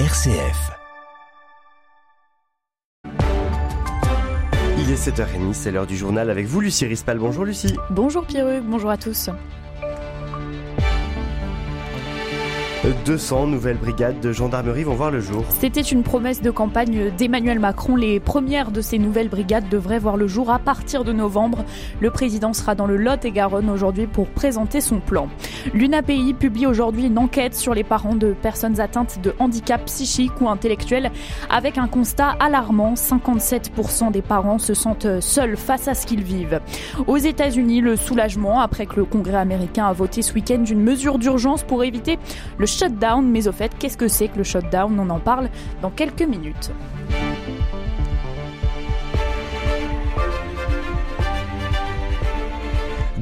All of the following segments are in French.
RCF. Il est 7h30, c'est l'heure du journal avec vous, Lucie Rispal. Bonjour Lucie. Bonjour Pierre, bonjour à tous. 200 nouvelles brigades de gendarmerie vont voir le jour. C'était une promesse de campagne d'Emmanuel Macron. Les premières de ces nouvelles brigades devraient voir le jour à partir de novembre. Le président sera dans le Lot et Garonne aujourd'hui pour présenter son plan. L'UNAPI publie aujourd'hui une enquête sur les parents de personnes atteintes de handicap psychique ou intellectuel avec un constat alarmant. 57% des parents se sentent seuls face à ce qu'ils vivent. Aux États-Unis, le soulagement après que le Congrès américain a voté ce week-end une mesure d'urgence pour éviter le shutdown. Mais au fait, qu'est-ce que c'est que le shutdown? On en parle dans quelques minutes.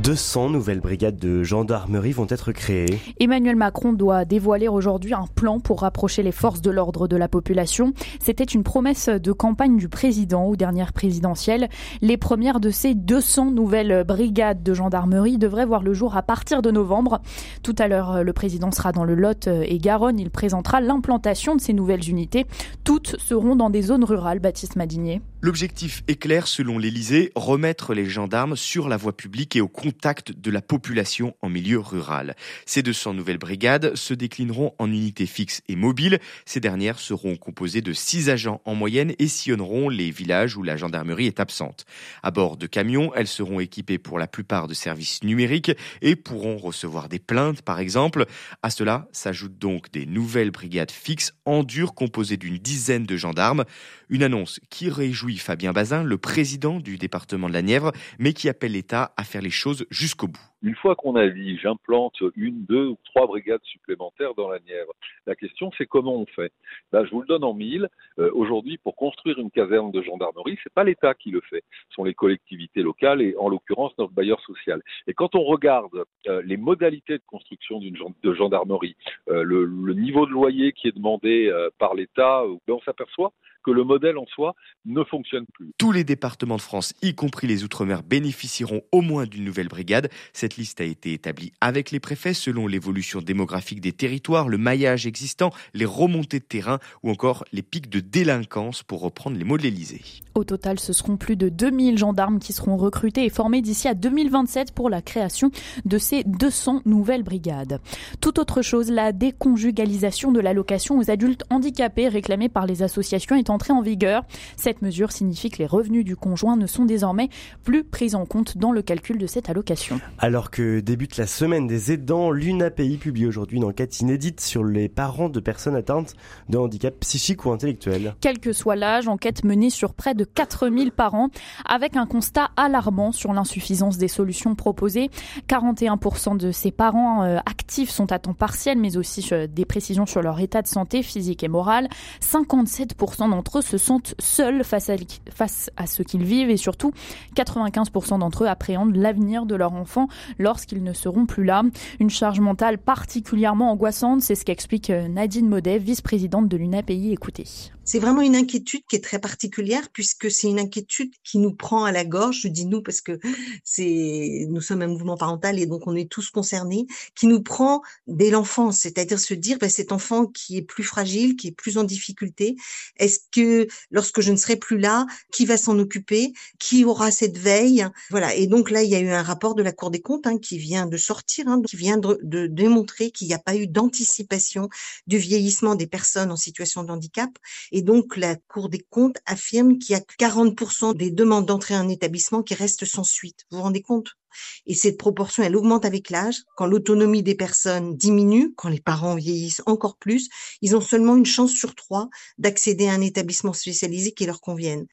200 nouvelles brigades de gendarmerie vont être créées. Emmanuel Macron doit dévoiler aujourd'hui un plan pour rapprocher les forces de l'ordre de la population. C'était une promesse de campagne du président aux dernières présidentielles. Les premières de ces 200 nouvelles brigades de gendarmerie devraient voir le jour à partir de novembre. Tout à l'heure, le président sera dans le Lot et Garonne. Il présentera l'implantation de ces nouvelles unités. Toutes seront dans des zones rurales, Baptiste Madinier. L'objectif est clair selon l'Elysée, remettre les gendarmes sur la voie publique et au contact de la population en milieu rural. Ces 200 nouvelles brigades se déclineront en unités fixes et mobiles. Ces dernières seront composées de 6 agents en moyenne et sillonneront les villages où la gendarmerie est absente. À bord de camions, elles seront équipées pour la plupart de services numériques et pourront recevoir des plaintes par exemple. À cela s'ajoutent donc des nouvelles brigades fixes en dur composées d'une dizaine de gendarmes. Une annonce qui réjouit Fabien Bazin, le président du département de la Nièvre, mais qui appelle l'État à faire les choses jusqu'au bout. Une fois qu'on a dit j'implante une, deux ou trois brigades supplémentaires dans la Nièvre, la question c'est comment on fait? Là, je vous le donne en mille. Euh, aujourd'hui, pour construire une caserne de gendarmerie, c'est pas l'État qui le fait, ce sont les collectivités locales et en l'occurrence notre bailleur social. Et quand on regarde euh, les modalités de construction d'une gendarmerie, euh, le, le, niveau de loyer qui est demandé par l'État, ben, on s'aperçoit que le modèle en soi ne fonctionne plus. Tous les départements de France, y compris les Outre-mer, bénéficieront au moins d'une nouvelle brigade. Cette liste a été établie avec les préfets selon l'évolution démographique des territoires, le maillage existant, les remontées de terrain ou encore les pics de délinquance pour reprendre les mots de l'Elysée. Au total, ce seront plus de 2000 gendarmes qui seront recrutés et formés d'ici à 2027 pour la création de ces 200 nouvelles brigades. Tout autre chose, la déconjugalisation de l'allocation aux adultes handicapés réclamée par les associations est entrée en vigueur. Cette mesure signifie que les revenus du conjoint ne sont désormais plus pris en compte dans le calcul de cette allocation. Alors que débute la semaine des aidants, l'UNAPI publie aujourd'hui une enquête inédite sur les parents de personnes atteintes de handicap psychique ou intellectuel. Quel que soit l'âge, enquête menée sur près de 4000 parents avec un constat alarmant sur l'insuffisance des solutions proposées. 41% de ces parents euh, actifs sont à temps partiel, mais aussi euh, des précisions sur leur état de santé physique et moral. 57% d'entre eux se sentent seuls face à, face à ce qu'ils vivent et surtout 95% d'entre eux appréhendent l'avenir de leur enfant lorsqu'ils ne seront plus là. Une charge mentale particulièrement angoissante, c'est ce qu'explique euh, Nadine Modet, vice-présidente de l'UNAPI. Écoutez. C'est vraiment une inquiétude qui est très particulière puisque c'est une inquiétude qui nous prend à la gorge. Je dis nous parce que c'est nous sommes un mouvement parental et donc on est tous concernés, qui nous prend dès l'enfance, c'est-à-dire se dire ben, cet enfant qui est plus fragile, qui est plus en difficulté, est-ce que lorsque je ne serai plus là, qui va s'en occuper, qui aura cette veille, voilà. Et donc là, il y a eu un rapport de la Cour des comptes hein, qui vient de sortir, hein, qui vient de, démontrer qu'il n'y a pas eu d'anticipation du vieillissement des personnes en situation de handicap et donc, la Cour des comptes affirme qu'il y a 40% des demandes d'entrée en établissement qui restent sans suite. Vous vous rendez compte? Et cette proportion, elle augmente avec l'âge. Quand l'autonomie des personnes diminue, quand les parents vieillissent encore plus, ils ont seulement une chance sur trois d'accéder à un établissement spécialisé qui leur convienne.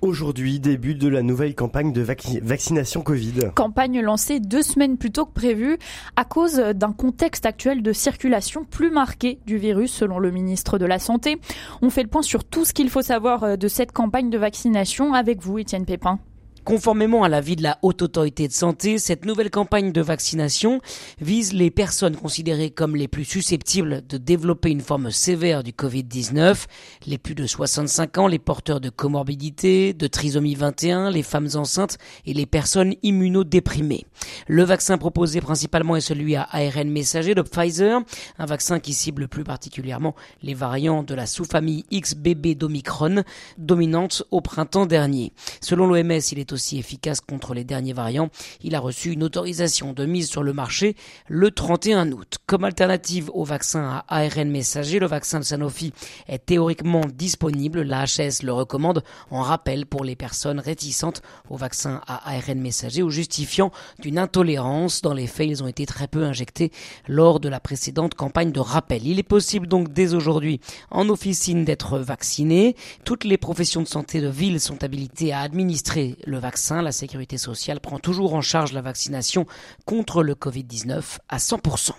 Aujourd'hui, début de la nouvelle campagne de vaccination Covid. Campagne lancée deux semaines plus tôt que prévu à cause d'un contexte actuel de circulation plus marqué du virus selon le ministre de la Santé. On fait le point sur tout ce qu'il faut savoir euh, de cette campagne de vaccination avec vous, Étienne Pépin. Conformément à l'avis de la Haute Autorité de Santé, cette nouvelle campagne de vaccination vise les personnes considérées comme les plus susceptibles de développer une forme sévère du Covid-19, les plus de 65 ans, les porteurs de comorbidité, de trisomie 21, les femmes enceintes et les personnes immunodéprimées. Le vaccin proposé principalement est celui à ARN messager de Pfizer, un vaccin qui cible plus particulièrement les variants de la sous-famille XBB d'Omicron, dominante au printemps dernier. Selon l'OMS, il est efficace contre les derniers variants. Il a reçu une autorisation de mise sur le marché le 31 août. Comme alternative au vaccin à ARN messager, le vaccin de Sanofi est théoriquement disponible. La HS le recommande en rappel pour les personnes réticentes au vaccin à ARN messager ou justifiant d'une intolérance. Dans les faits, ils ont été très peu injectés lors de la précédente campagne de rappel. Il est possible donc dès aujourd'hui en officine d'être vacciné. Toutes les professions de santé de ville sont habilitées à administrer le vaccin. La sécurité sociale prend toujours en charge la vaccination contre le Covid-19 à 100%.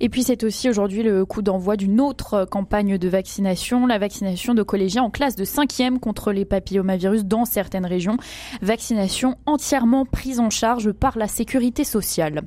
Et puis c'est aussi aujourd'hui le coup d'envoi d'une autre campagne de vaccination, la vaccination de collégiens en classe de 5e contre les papillomavirus dans certaines régions. Vaccination entièrement prise en charge par la sécurité sociale.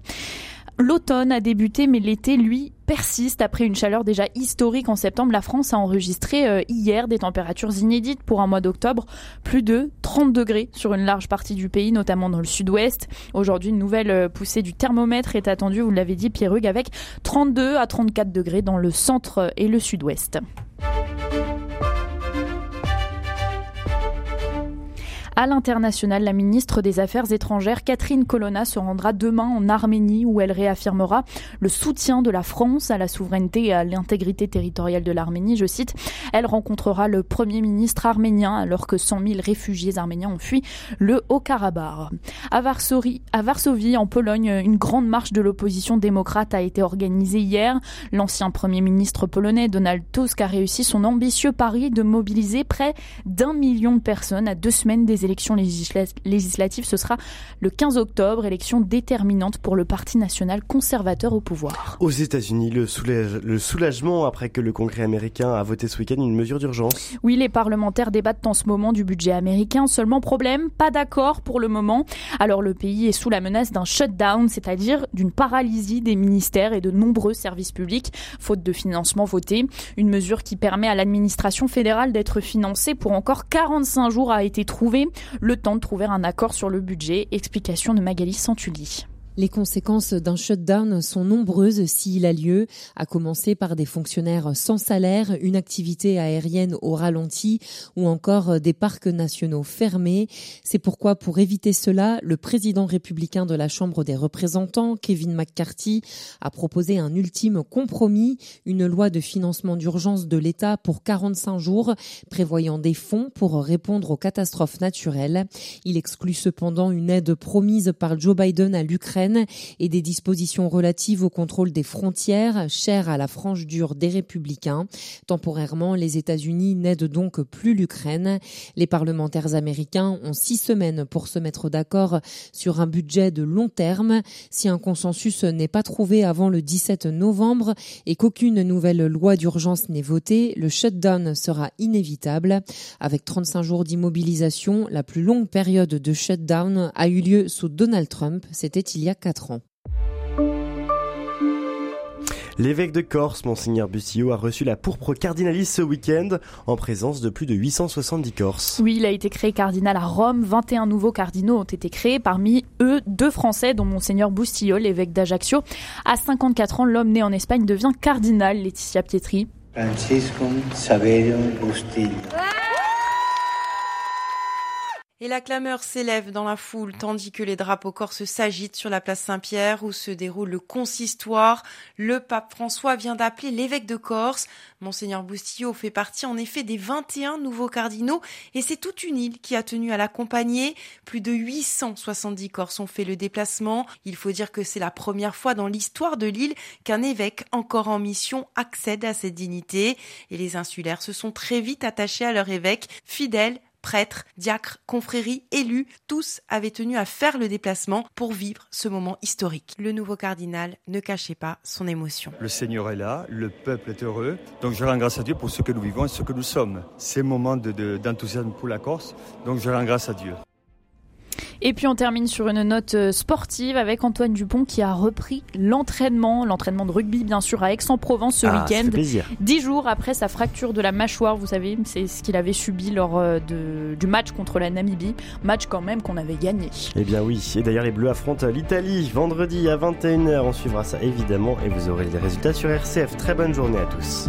L'automne a débuté, mais l'été, lui, persiste. Après une chaleur déjà historique en septembre, la France a enregistré euh, hier des températures inédites pour un mois d'octobre. Plus de 30 degrés sur une large partie du pays, notamment dans le sud-ouest. Aujourd'hui, une nouvelle euh, poussée du thermomètre est attendue, vous l'avez dit, Pierre Hugues, avec 32 à 34 degrés dans le centre et le sud-ouest. À l'international, la ministre des Affaires étrangères, Catherine Colonna, se rendra demain en Arménie où elle réaffirmera le soutien de la France à la souveraineté et à l'intégrité territoriale de l'Arménie. Je cite, elle rencontrera le premier ministre arménien alors que 100 000 réfugiés arméniens ont fui le Haut-Karabakh. À Varsovie, à Varsovie, en Pologne, une grande marche de l'opposition démocrate a été organisée hier. L'ancien premier ministre polonais Donald Tusk a réussi son ambitieux pari de mobiliser près d'un million de personnes à deux semaines des élections législatives. Ce sera le 15 octobre, élection déterminante pour le Parti national conservateur au pouvoir. Aux États-Unis, le, le soulagement après que le Congrès américain a voté ce week-end une mesure d'urgence. Oui, les parlementaires débattent en ce moment du budget américain. Seulement problème, pas d'accord pour le moment. Alors le pays est sous la menace d'un shutdown, c'est-à-dire d'une paralysie des ministères et de nombreux services publics, faute de financement voté. Une mesure qui permet à l'administration fédérale d'être financée pour encore 45 jours a été trouvée le temps de trouver un accord sur le budget. Explication de Magali Santulli. Les conséquences d'un shutdown sont nombreuses s'il a lieu, à commencer par des fonctionnaires sans salaire, une activité aérienne au ralenti ou encore des parcs nationaux fermés. C'est pourquoi, pour éviter cela, le président républicain de la Chambre des représentants, Kevin McCarthy, a proposé un ultime compromis, une loi de financement d'urgence de l'État pour 45 jours, prévoyant des fonds pour répondre aux catastrophes naturelles. Il exclut cependant une aide promise par Joe Biden à l'Ukraine et des dispositions relatives au contrôle des frontières, chères à la frange dure des républicains. Temporairement, les États-Unis n'aident donc plus l'Ukraine. Les parlementaires américains ont six semaines pour se mettre d'accord sur un budget de long terme. Si un consensus n'est pas trouvé avant le 17 novembre et qu'aucune nouvelle loi d'urgence n'est votée, le shutdown sera inévitable. Avec 35 jours d'immobilisation, la plus longue période de shutdown a eu lieu sous Donald Trump. C'était il y a 4 ans. L'évêque de Corse, Monseigneur Bustillo, a reçu la pourpre cardinaliste ce week-end en présence de plus de 870 Corses. Oui, il a été créé cardinal à Rome. 21 nouveaux cardinaux ont été créés, parmi eux deux Français, dont Monseigneur Bustillo, l'évêque d'Ajaccio. À 54 ans, l'homme né en Espagne devient cardinal, Laetitia Pietri. Francisco Saverio Bustillo. Et la clameur s'élève dans la foule tandis que les drapeaux corses s'agitent sur la place Saint-Pierre où se déroule le consistoire. Le pape François vient d'appeler l'évêque de Corse. Monseigneur Boustillot fait partie en effet des 21 nouveaux cardinaux et c'est toute une île qui a tenu à l'accompagner. Plus de 870 Corses ont fait le déplacement. Il faut dire que c'est la première fois dans l'histoire de l'île qu'un évêque encore en mission accède à cette dignité et les insulaires se sont très vite attachés à leur évêque, fidèle prêtres, diacres, confréries, élus, tous avaient tenu à faire le déplacement pour vivre ce moment historique. Le nouveau cardinal ne cachait pas son émotion. Le Seigneur est là, le peuple est heureux, donc je rends grâce à Dieu pour ce que nous vivons et ce que nous sommes. C'est un moment d'enthousiasme pour la Corse, donc je rends grâce à Dieu. Et puis on termine sur une note euh, sportive avec Antoine Dupont qui a repris l'entraînement, l'entraînement de rugby bien sûr à Aix-en-Provence ce Ah, week-end. Dix jours après sa fracture de la mâchoire, vous savez, c'est ce qu'il avait subi lors euh, de- du match contre la Namibie. Match quand même qu'on avait gagné. Eh bien oui, et d'ailleurs les Bleus affrontent l'Italie vendredi à 21h. On suivra ça évidemment et vous aurez les résultats sur RCF. Très bonne journée à tous.